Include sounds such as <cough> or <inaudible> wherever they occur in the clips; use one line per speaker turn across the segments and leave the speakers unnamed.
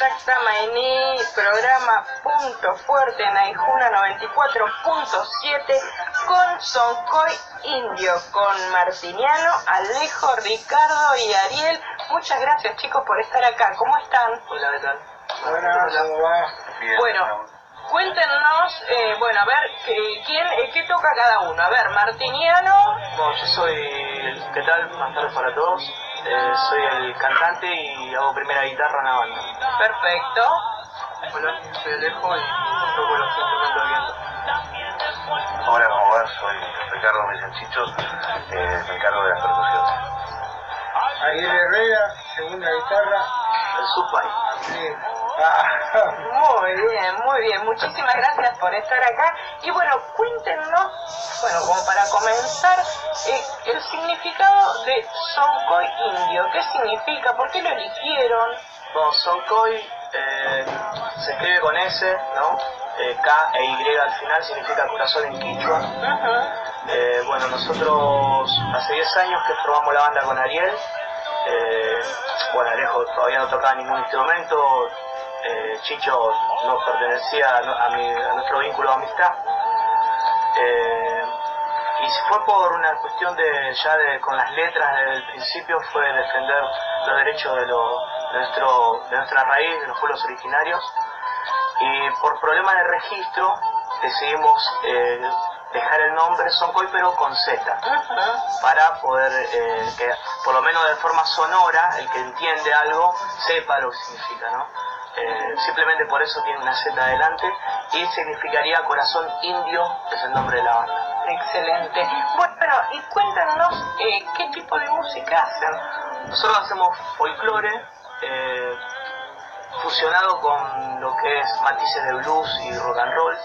Maení, programa Punto Fuerte en Aijuna 94.7 con Soncoy Indio, con Martiniano, Alejo, Ricardo y Ariel. Muchas gracias chicos por estar acá. ¿Cómo están?
Hola, ¿qué tal?
Hola, ¿cómo va?
Bueno, cuéntenos, eh, bueno, a ver, ¿qué, quién, eh, ¿qué toca cada uno? A ver, Martiniano.
Bueno, yo soy, ¿qué tal? Buenas tardes para todos. Eh, soy el cantante y hago primera guitarra en la banda.
Perfecto.
Hola, soy Alejo y toco los instrumentos de viento.
Hola, ¿cómo va? Soy Ricardo Mesenchicho, eh, me encargo de las percusiones.
Ariel Herrera, segunda guitarra.
El subway.
Sí. Ah, <laughs>
Muy bien, muy bien. Muchísimas gracias por estar acá. Y bueno, cuéntenos, bueno, como para comenzar, eh, el significado de Soncoy Indio. ¿Qué significa? ¿Por qué lo eligieron?
Bueno, Soncoy eh, se escribe con S, ¿no? Eh, K e Y al final significa corazón en quichua. Eh, bueno, nosotros hace 10 años que formamos la banda con Ariel. Eh, bueno, Alejo todavía no tocaba ningún instrumento. Eh, Chicho no pertenecía a, mi- a nuestro vínculo de amistad. Eh, y fue por una cuestión de ya de, con las letras desde el principio fue defender los derechos de, lo- de nuestro, de nuestra raíz, de los pueblos originarios. Y por problemas de registro decidimos eh, dejar el nombre Soncoy pero con Z para poder eh, que por lo menos de forma sonora el que entiende algo sepa lo que significa, ¿no? Eh, simplemente por eso tiene una Z adelante y significaría corazón indio, es el nombre de la banda.
Excelente. Bueno, y cuéntanos eh, qué tipo de música hacen.
Nosotros hacemos folclore eh, fusionado con lo que es matices de blues y rock and roll,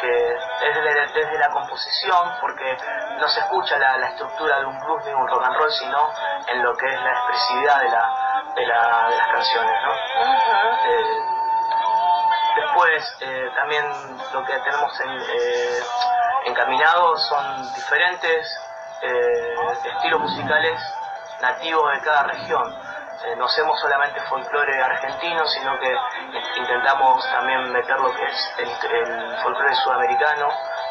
que es desde, desde la composición, porque no se escucha la, la estructura de un blues ni un rock and roll, sino en lo que es la expresividad de, la, de, la- de las canciones. ¿no? Eh, después eh, también lo que tenemos en, eh, encaminado son diferentes eh, estilos musicales nativos de cada región. Eh, no hacemos solamente folclore argentino, sino que intentamos también meter lo que es el, el folclore sudamericano,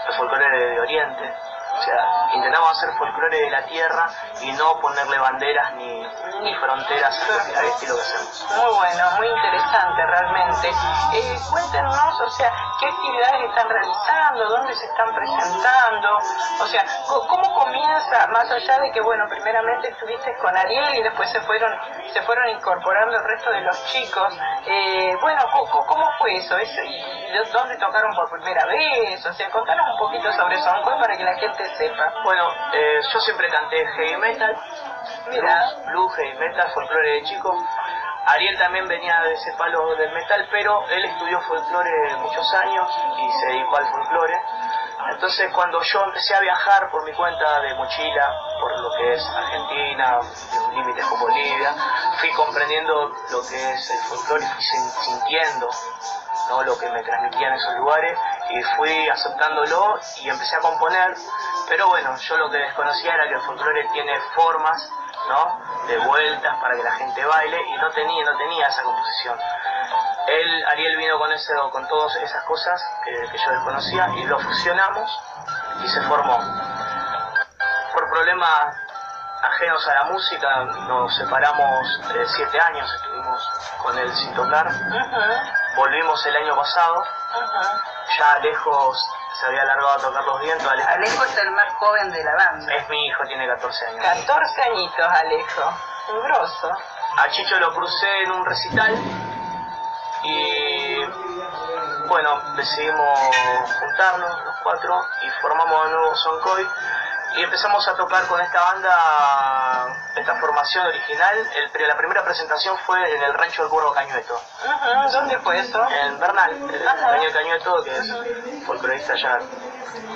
el folclore de Oriente. O sea, intentamos hacer folclore de la tierra y no ponerle banderas ni, ni fronteras al, estilo que hacemos.
Muy bueno, muy interesante realmente. Eh, cuéntenos, o sea, qué actividades están realizando, dónde se están presentando, o sea, cómo comienza, más allá de que, bueno, primeramente estuviste con Ariel y después se fueron, se fueron incorporando el resto de los chicos. Eh, bueno, ¿cómo fue eso? ¿Es- ¿Dónde tocaron por primera vez? O sea, contanos un poquito sobre Soncoy para que la gente sepa.
Bueno, eh, yo siempre canté heavy metal,
Mira.
blues, blues, heavy metal, folclore de chico. Ariel también venía de ese palo del metal, pero él estudió folclore muchos años y se dedicó al folclore. Entonces cuando yo empecé a viajar por mi cuenta de mochila, por lo que es Argentina, límites con Bolivia, fui comprendiendo lo que es el folclore y fui sin- sintiendo ¿no? lo que me transmitían esos lugares y fui aceptándolo y empecé a componer, pero bueno, yo lo que desconocía era que el folclore tiene formas, ¿no? de vueltas para que la gente baile y no tenía, no tenía esa composición. Él, Ariel vino con eso, con todas esas cosas que, que yo desconocía y lo fusionamos y se formó. Por problemas ajenos a la música nos separamos eh, siete años, estuvimos con él sin tocar. Volvimos el año pasado,
ujú.
ya lejos se había alargado a tocar los vientos. Alejo
Alejo es el más joven de la banda.
es mi hijo, tiene 14 años.
14 añitos, Alejo. Un grosso.
A Chicho lo crucé en un recital y bueno, decidimos juntarnos los cuatro y formamos de nuevo Soncoy y empezamos a tocar con esta banda, esta formación original. El, la primera presentación fue en el rancho del Burro Cañueto,
¿Dónde fue eso?
en Bernal, el
Ajá.
Daniel Cañueto, que es folclorista ya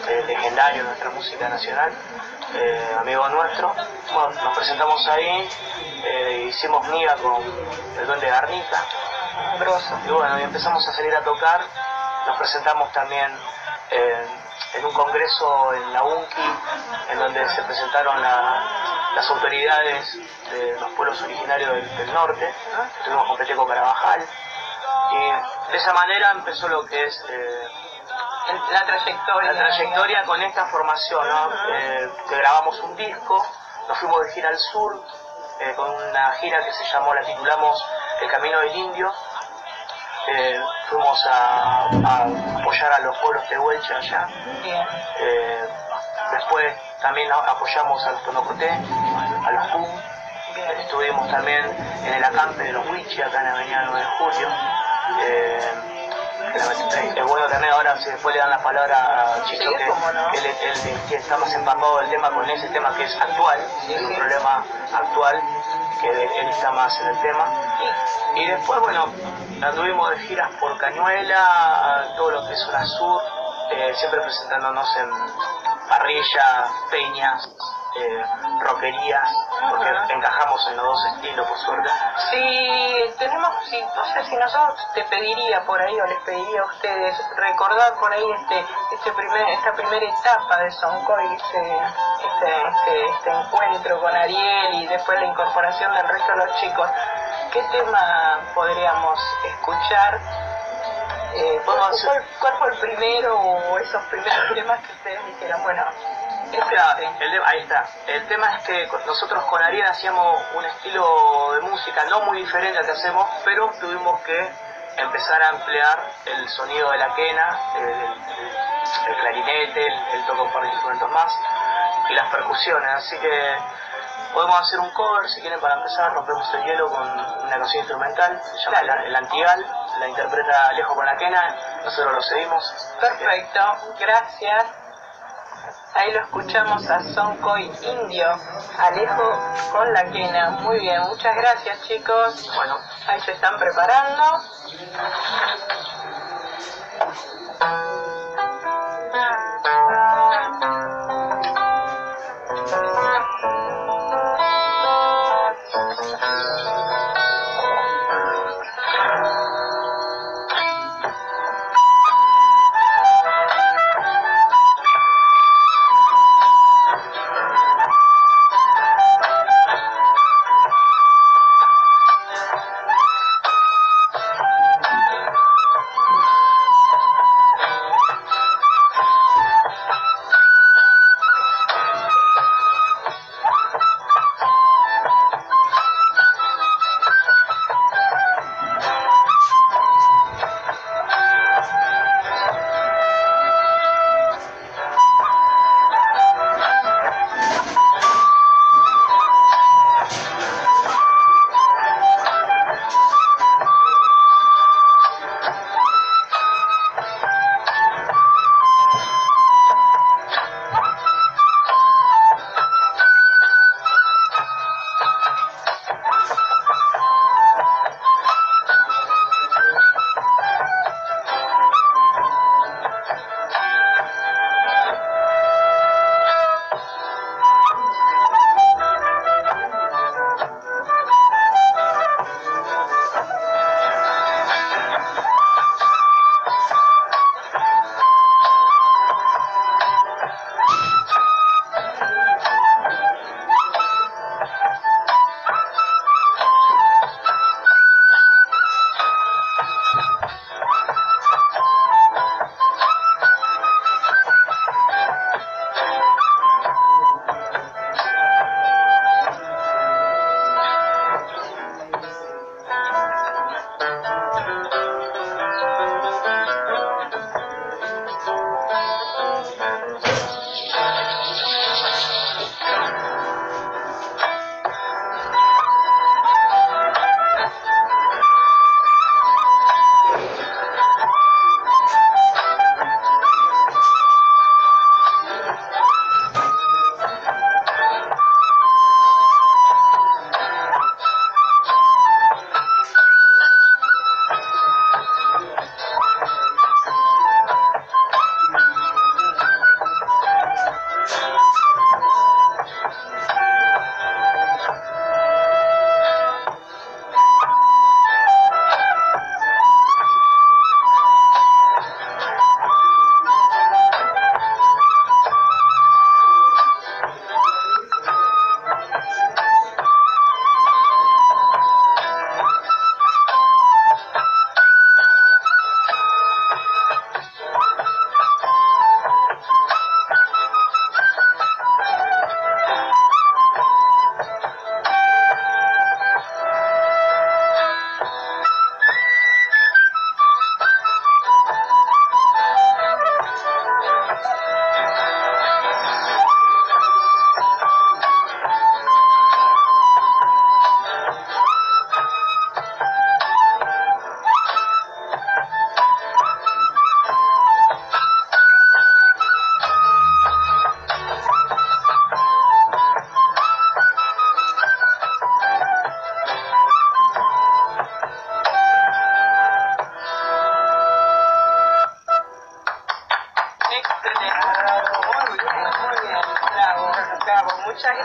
eh, legendario de nuestra música nacional, eh, amigo nuestro. Bueno, nos presentamos ahí, eh, hicimos miga con el duende Garnica, y bueno, y empezamos a salir a tocar, nos presentamos también eh, en un congreso en la UNCI, en donde se presentaron la- las autoridades de los pueblos originarios del, del norte, estuvimos con Peteco Carabajal, Y de esa manera empezó lo que es eh,
La trayectoria.
la trayectoria con esta formación, ¿no? Eh, que grabamos un disco, nos fuimos de gira al sur, eh, con una gira que se llamó, la titulamos El Camino del Indio. Eh, fuimos a, a apoyar a los pueblos tehuelche allá.
Bien.
Eh, después también apoyamos a los Tonocoté, a los Pum. Estuvimos también en el acampe de los Wichi, acá en la avenida 9 de Julio. Eh, es bueno también ahora, si después le dan la palabra a Chicho,
Sí,
que,
no.
él, él- que está más empapado del tema con ese tema que es actual, es un
sí.
problema actual, que él está más en el tema. Y después, bueno, anduvimos de giras por Cañuela, todo lo que es zona sur, eh, siempre presentándonos en parrillas, peñas, eh, roquerías, porque encajamos en los dos estilos, por suerte.
Si tenemos, si, no sé si nosotros te pediría por ahí o les pediría a ustedes recordar por ahí este, este primer, esta primera etapa de Soncoy, este, este, este, este encuentro con Ariel y después la incorporación del resto de los chicos, ¿qué tema podríamos escuchar? Eh, ¿cuál, cuál- fue el primero o esos primeros temas que ustedes dijeran, bueno,
el ahí está. El tema es que nosotros con Ariel hacíamos un estilo de música no muy diferente al que hacemos, pero tuvimos que empezar a emplear el sonido de la quena, el, el- el clarinete, el, par de instrumentos más y las percusiones. Así que podemos hacer un cover si quieren para empezar. Rompemos el hielo con una canción instrumental, se llama el Antigal, la interpreta Alejo con la quena, nosotros lo seguimos.
Perfecto, gracias. Ahí lo escuchamos a Soncoy Indio, Alejo con la quena. Muy bien, muchas gracias chicos.
Bueno,
Ahí se están preparando.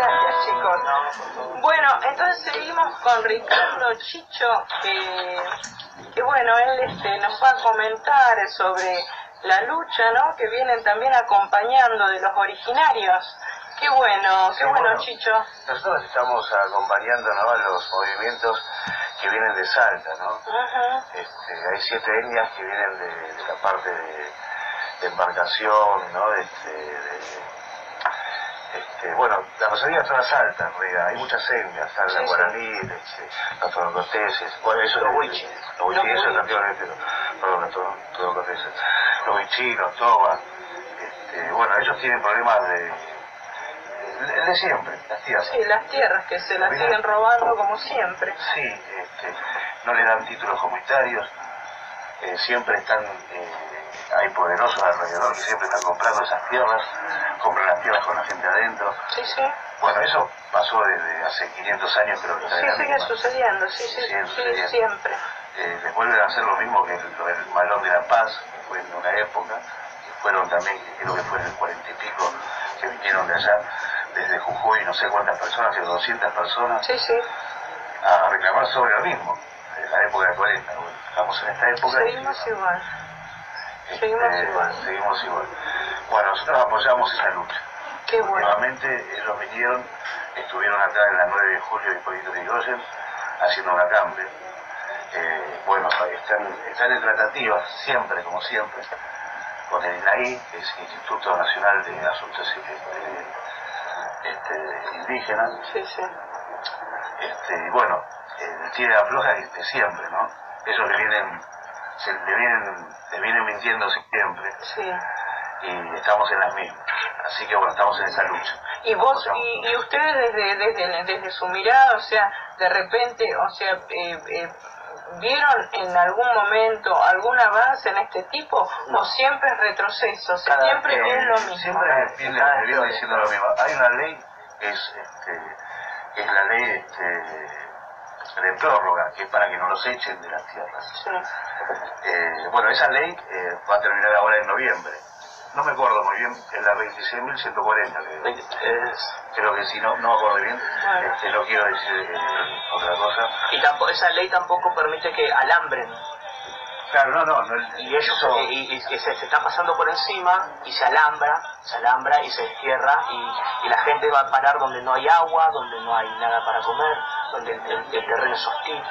Gracias, chicos. Bueno, entonces seguimos con Ricardo Chicho, que, que bueno, él este, nos va a comentar sobre la lucha, ¿no? Que vienen también acompañando de los originarios. Qué bueno, qué bueno,
bueno.
Chicho.
Nosotros estamos acompañando ¿no? a los movimientos que vienen de Salta, ¿no? Este, hay siete etnias que vienen de, de la parte de, de embarcación, ¿no? Este, de- este, bueno, la mayoría todas saltas, en realidad. hay muchas etnias, está
Sí,
la
sí.
guaraní, este, los torocoteses, bueno, eso
Los
es
huichi.
los huichi,
Los
eso también, pero, perdón, los torocoteses, los huichinos, toba, este, bueno, ellos tienen problemas de, de, de siempre, las tierras.
Sí, las tierras que se las siguen robando como siempre.
Sí, este, no le dan títulos comunitarios, eh, siempre están, eh, hay poderosos alrededor que siempre están comprando esas tierras, compran las tierras con la gente adentro.
Sí, sí.
Bueno, eso pasó desde hace 500 años, creo que está
Sí,
en la
sigue
misma.
sucediendo, sí, sí,
Sigue sucediendo.
siempre.
Eh, les vuelven a hacer lo mismo que el, el Malón de la Paz, que fue en una época, que fueron también, creo que fue en el cuarenta y pico, que vinieron de allá, desde Jujuy, no sé cuántas personas, que 200 personas,
Sí, sí.
a reclamar sobre lo mismo, en la época de 40. Estamos en esta época. y,
Seguimos igual.
este,
seguimos igual.
Seguimos igual. Bueno, nosotros apoyamos esa lucha.
Qué bueno.
Últimamente ellos vinieron, estuvieron acá en la 9 de julio de Hipólito Yrigoyen haciendo una campe. Eh, bueno, están, están en tratativas, siempre, como siempre, con el INAI, que es el Instituto Nacional de Asuntos este, este, Indígenas,
Sí, sí.
este, bueno, el tira y afloja de, de siempre, ¿no? Ellos le vienen, se, le vienen, le vienen mintiendo siempre
Sí.
y estamos en las mismas. Así que bueno, estamos en esa lucha.
Y vos, y, y ustedes desde, desde, desde su mirada, o sea, de repente, o sea, eh, eh, ¿vieron en algún momento algún avance en este tipo? ¿O siempre es retroceso? O sea,
Cada
siempre es lo mismo.
Siempre viene diciendo lo mismo. Hay una ley, es, este, es la ley este, de prórroga, que es para que no los echen de las tierras.
Sí.
Eh, bueno, esa ley eh, va a terminar ahora en noviembre. No me acuerdo muy bien, es la 26.140, creo.
Es-
creo que sí, no, no me acuerdo bien.
Bueno.
Este, no quiero decir eh, otra cosa.
y tampoco, esa ley tampoco permite que alambren.
Claro, no, no. no
Y ellos
eso-
eh, y, y que se, se está pasando por encima y se alambra, se alambra y se destierra y, y la gente va a parar donde no hay agua, donde no hay nada para comer, donde el, el- el terreno es hostil.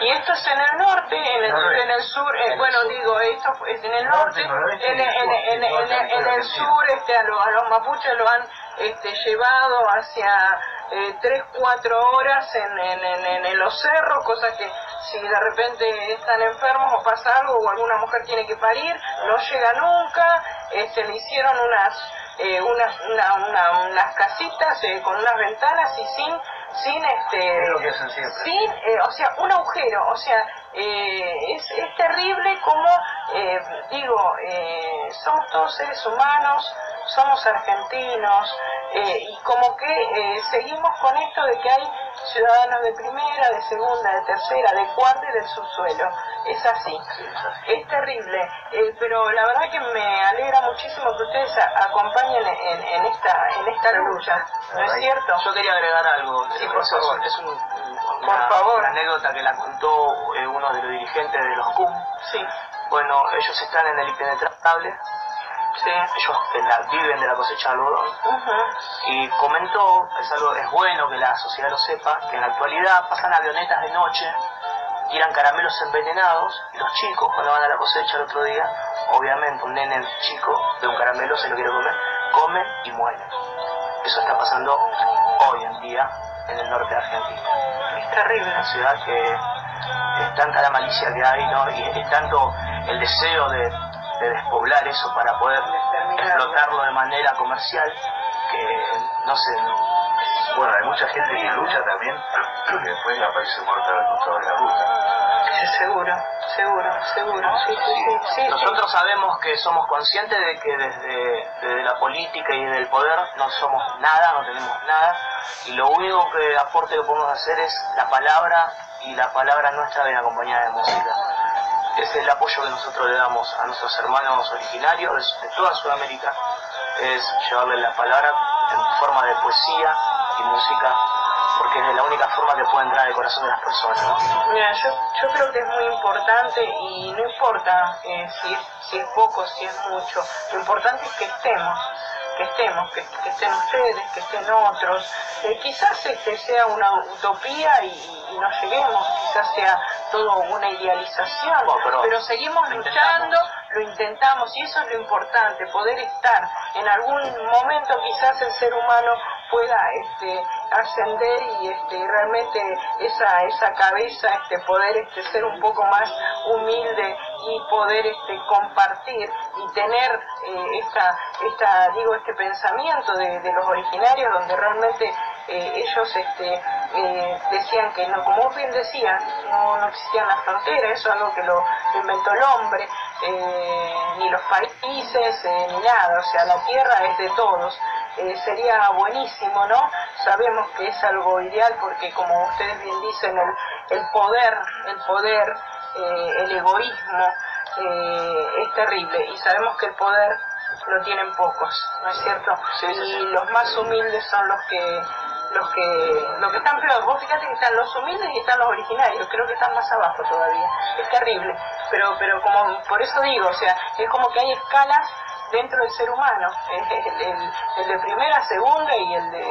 Y esto es en el norte, en el, en el sur, eh,
En
bueno,
sur.
digo, esto es en el Norte, en,
el
sur este, a, lo- a los mapuches lo han este, llevado hacia eh, tres, cuatro horas en, en, en- en los cerros, cosa que si de repente están enfermos o pasa algo o alguna mujer tiene que parir, no llega nunca, este, le hicieron unas, eh, unas, una- una- unas casitas eh, con unas ventanas y sin, sin este
Es lo que hacen siempre.
sin, eh, o sea, un agujero, o sea, eh, es, es terrible como, eh, digo, eh, somos todos seres humanos, somos argentinos, eh, y como que eh, seguimos con esto de que hay ciudadanos de primera, de segunda, de tercera, de cuarta y del subsuelo. Es así. Es terrible, eh, pero la verdad que me alegra muchísimo que ustedes a- acompañen en, en esta en esta lucha, ¿no es cierto?
Yo quería agregar algo.
Sí, por
Es-
favor.
Es un- una,
Por favor.
una anécdota que la contó eh, uno de los dirigentes de los CUM.
Sí,
Bueno, ellos están en el impenetrable,
sí.
ellos en la- viven de la cosecha de algodón. Y comentó, es algo, es bueno que la sociedad lo sepa, que en la actualidad pasan avionetas de noche, tiran caramelos envenenados, y los chicos cuando van a la cosecha el otro día, obviamente un nene chico de un caramelo se lo quiere comer, come y muere. Eso está pasando hoy en día en el norte de Argentina.
Es terrible.
Una ciudad que es tanta la malicia que hay, ¿no? Y es tanto el deseo de, de despoblar eso para poder explotarlo de manera comercial que no sé,
Bueno, hay mucha gente que lucha también, que después aparece muerta al costado de la ruta.
Seguro, seguro, seguro. Sí, sí, sí.
nosotros sabemos que somos conscientes de que desde, desde la política y desde el poder no somos nada, no tenemos nada, y lo único que aporte que podemos hacer es la palabra y la palabra nuestra viene acompañada de música. Es el apoyo que nosotros le damos a nuestros hermanos originarios de toda Sudamérica, es llevarles la palabra en forma de poesía y música porque es la única forma que puede entrar al corazón de las personas.
Mira, yo, creo que es muy importante y no importa eh, si, es, poco, si es mucho, lo importante es que estemos, que estemos, que, estén ustedes, que estén otros. Eh, quizás este sea una utopía y no lleguemos, quizás sea todo una idealización,
pero
pero seguimos luchando, lo intentamos y eso es lo importante, poder estar. En algún momento quizás el ser humano pueda este, ascender y este, realmente esa, esa cabeza este, poder este, ser un poco más humilde y poder este, compartir y tener eh, esta, esta, digo, este pensamiento de, de los originarios donde realmente eh, ellos este, eh, decían que no, como bien decías, no, no existían las fronteras, eso es algo que lo inventó el hombre, eh, ni los países, eh, ni nada, o sea, la tierra es de todos. Eh, sería buenísimo, ¿no? Sabemos que es algo ideal porque, como ustedes bien dicen, el, el poder, el poder, el egoísmo es terrible y sabemos que el poder lo tienen pocos, ¿no es cierto?
Sí, sí,
y los más humildes son los que los que los que están peor. Vos fíjate que están los humildes y están los originarios, creo que están más abajo todavía. Es terrible, pero pero como por eso digo, o sea, es como que hay escalas dentro del ser humano, el, el- el de primera, segunda y el de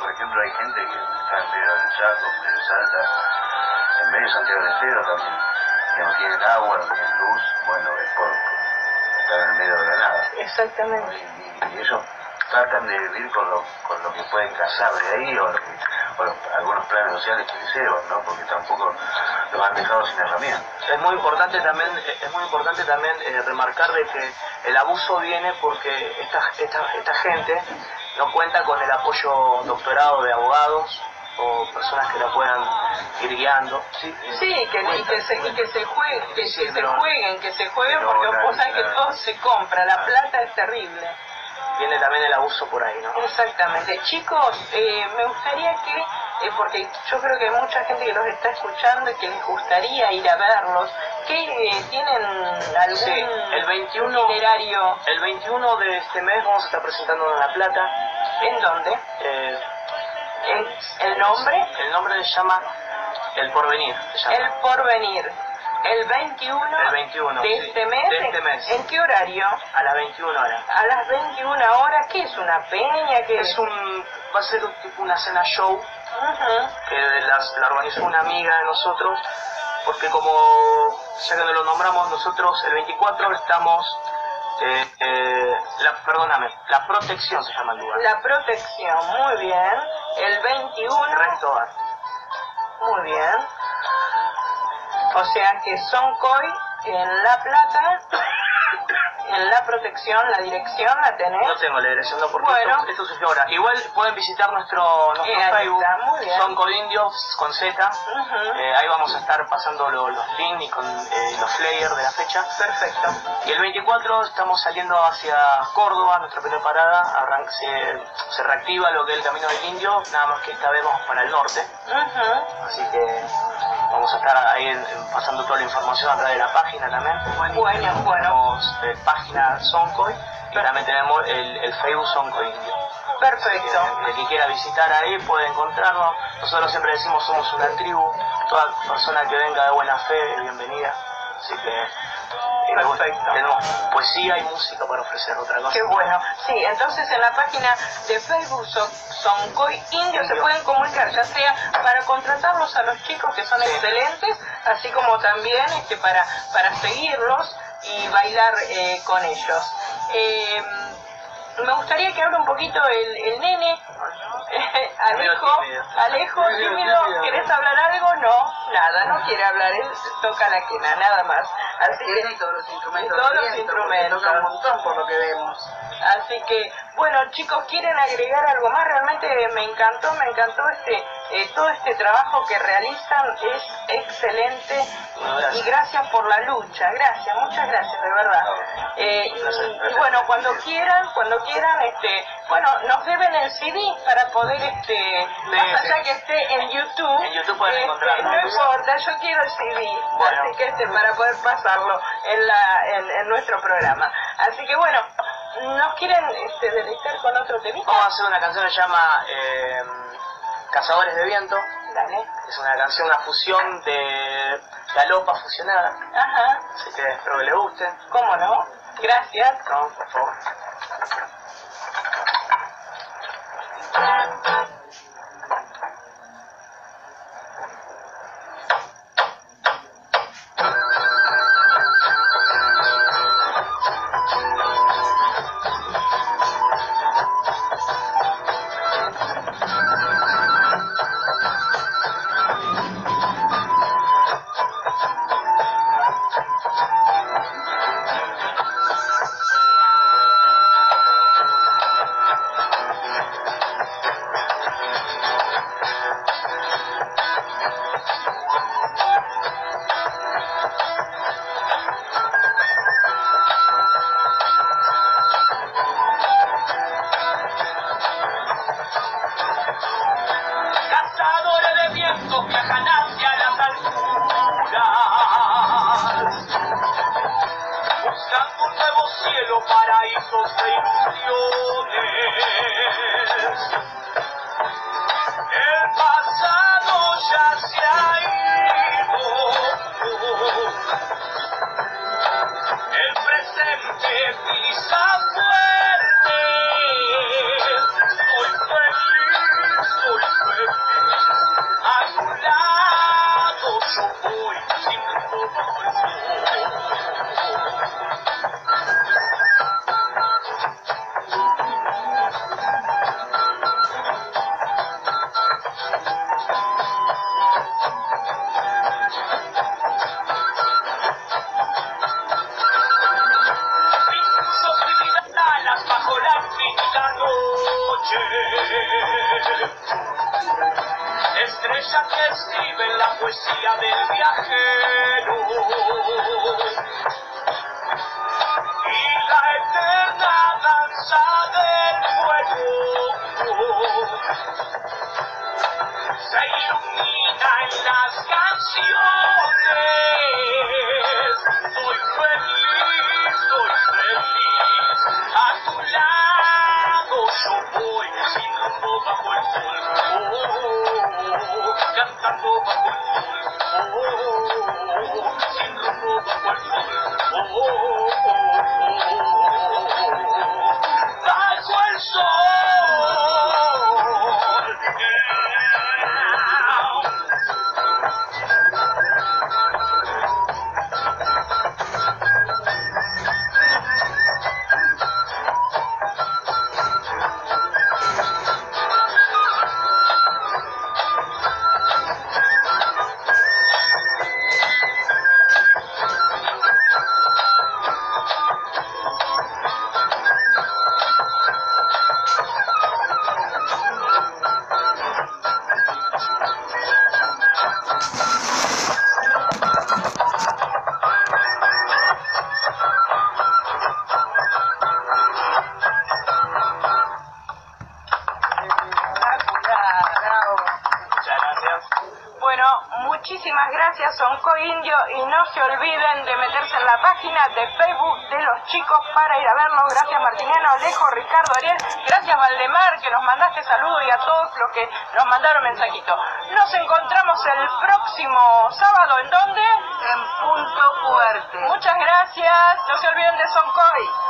por ejemplo, hay gente que está en medio del Chaco, de Salta, en medio de Santiago del Estero también, que no tienen agua, no tienen luz, bueno, es por, por estar en el medio de la nada.
exactamente.
Y, y ellos tratan de vivir con lo, con lo que pueden cazar de ahí o, lo que- o los- algunos planes sociales que llevan, ¿no? Porque tampoco los han dejado sin herramientas.
Es muy importante también, eh, es muy importante también eh, remarcar de que el abuso viene porque esta, esta, esta gente no cuenta con el apoyo doctorado de abogados o personas que la puedan ir guiando. Sí, eh,
Sí, que, y que se, y que se jueguen, que,
Sí,
que se jueguen, que se jueguen porque vos sabés que todo se compra, la plata es terrible.
Viene también el abuso por ahí, ¿no?
Exactamente. Chicos, eh, me gustaría que, eh, porque yo creo que hay mucha gente que los está escuchando y que les gustaría ir a verlos, que eh, tienen algún
Sí, el 21
itinerario,
El 21 de este mes vamos a estar presentando en La Plata.
¿en dónde?
eh,
¿El, el nombre?
el nombre se llama El Porvenir. Se llama.
El porvenir. El 21,
El 21,
de
sí,
este mes.
de este mes.
¿En qué horario?
A las 21 horas.
A las 21 horas, ¿qué es una peña? ¿Qué
Es un, va a ser un tipo una cena show que las- la organizó una amiga de nosotros, porque como ya que no lo nombramos nosotros, el 24 estamos, eh, eh, la, perdóname, la protección se llama el lugar.
La protección, muy bien. El 21,
Resto
muy bien. O sea que Soncoy en La Plata, en la protección, la dirección la tenés.
No tengo la dirección, no, porque
Bueno.
esto, esto surgió ahora. Igual pueden visitar nuestro, nuestro
Eh,
Facebook,
está,
son Codindios con Z. Eh, ahí vamos a estar pasando lo- los links y con eh, los flyers de la fecha.
Perfecto.
Y el 24 estamos saliendo hacia Córdoba, nuestra primera parada, arran- se, se reactiva lo que es el Camino del Indio, nada más que esta vez vamos para el norte,
Ujú.
así que vamos a estar ahí pasando toda la información a través de la página también.
Bueno, bueno.
Tenemos eh, página Soncoy y también tenemos el, el Facebook Soncoy Indio.
Perfecto.
Eh, El que quiera visitar ahí puede encontrarnos. Nosotros siempre decimos somos una tribu. Toda persona que venga de buena fe es bienvenida. Así que eh,
Perfecto.
tenemos poesía y música para ofrecer otra cosa.
Qué bueno. Sí, entonces en la página de Facebook Son- Soncoy Indio se
Indio.
pueden comunicar, ya sea para contratarlos a los chicos que son
Sí.
excelentes, así como también este, para, para seguirlos y bailar eh, con ellos. Eh, me gustaría que hable un poquito el, el nene. <laughs> Alejo. Alejo,
tímido.
¿querés hablar algo? No, nada, no quiere hablar, él toca la quena, nada más. Así que
todos los instrumentos.
Todos los instrumentos.
Toca un montón por lo que vemos.
Así que, bueno, chicos, ¿quieren agregar algo más? Realmente me encantó, me encantó este eh, todo este trabajo que realizan es excelente
Bueno, gracias.
y gracias por la lucha, gracias, muchas gracias, de verdad. Eh, y, bueno, cuando quieran, cuando quieran, este, bueno, nos deben el CD para poder, este, más allá que esté en YouTube,
En YouTube pueden
este,
encontrarlo.
no importa, yo quiero el CD,
Bueno.
así que este, para poder pasarlo en, la, en, en nuestro programa. Así que bueno, ¿nos quieren este, deleitar con otro temita?
Vamos a hacer una canción que se llama eh, Cazadores de Viento.
Dale.
Es una canción, una fusión de galopa fusionada.
Ajá,
Así que espero que le guste.
¿cómo no? Gracias.
No, por favor.
Paraísos de que la poesía del viajero.
Muchísimas gracias Sonco Indio y no se olviden de meterse en la página de Facebook de los chicos para ir a verlos. Gracias Martiniano, Alejo, Ricardo, Ariel, gracias Valdemar que nos mandaste saludos y a todos los que nos mandaron mensajito. Nos encontramos el próximo sábado, ¿en dónde?
En punto fuerte.
Muchas gracias, no se olviden de Soncoy.